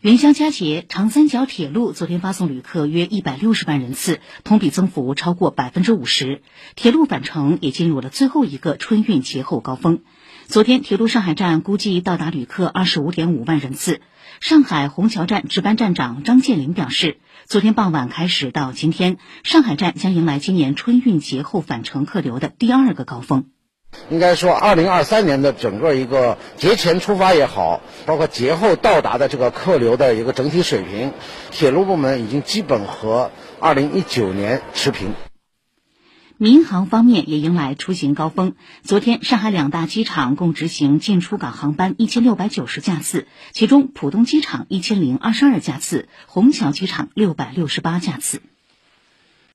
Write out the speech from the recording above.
元宵佳节，长三角铁路昨天发送旅客约一百六十万人次，同比增幅超过百分之五十。铁路返程也进入了最后一个春运节后高峰。昨天，铁路上海站估计到达旅客二十五点五万人次。上海虹桥站值班站长张建林表示，昨天傍晚开始到今天，上海站将迎来今年春运节后返程客流的第二个高峰。应该说，二零二三年的整个一个节前出发也好，包括节后到达的这个客流的一个整体水平，铁路部门已经基本和二零一九年持平。民航方面也迎来出行高峰。昨天，上海两大机场共执行进出港航班一千六百九十架次，其中浦东机场一千零二十二架次，虹桥机场六百六十八架次。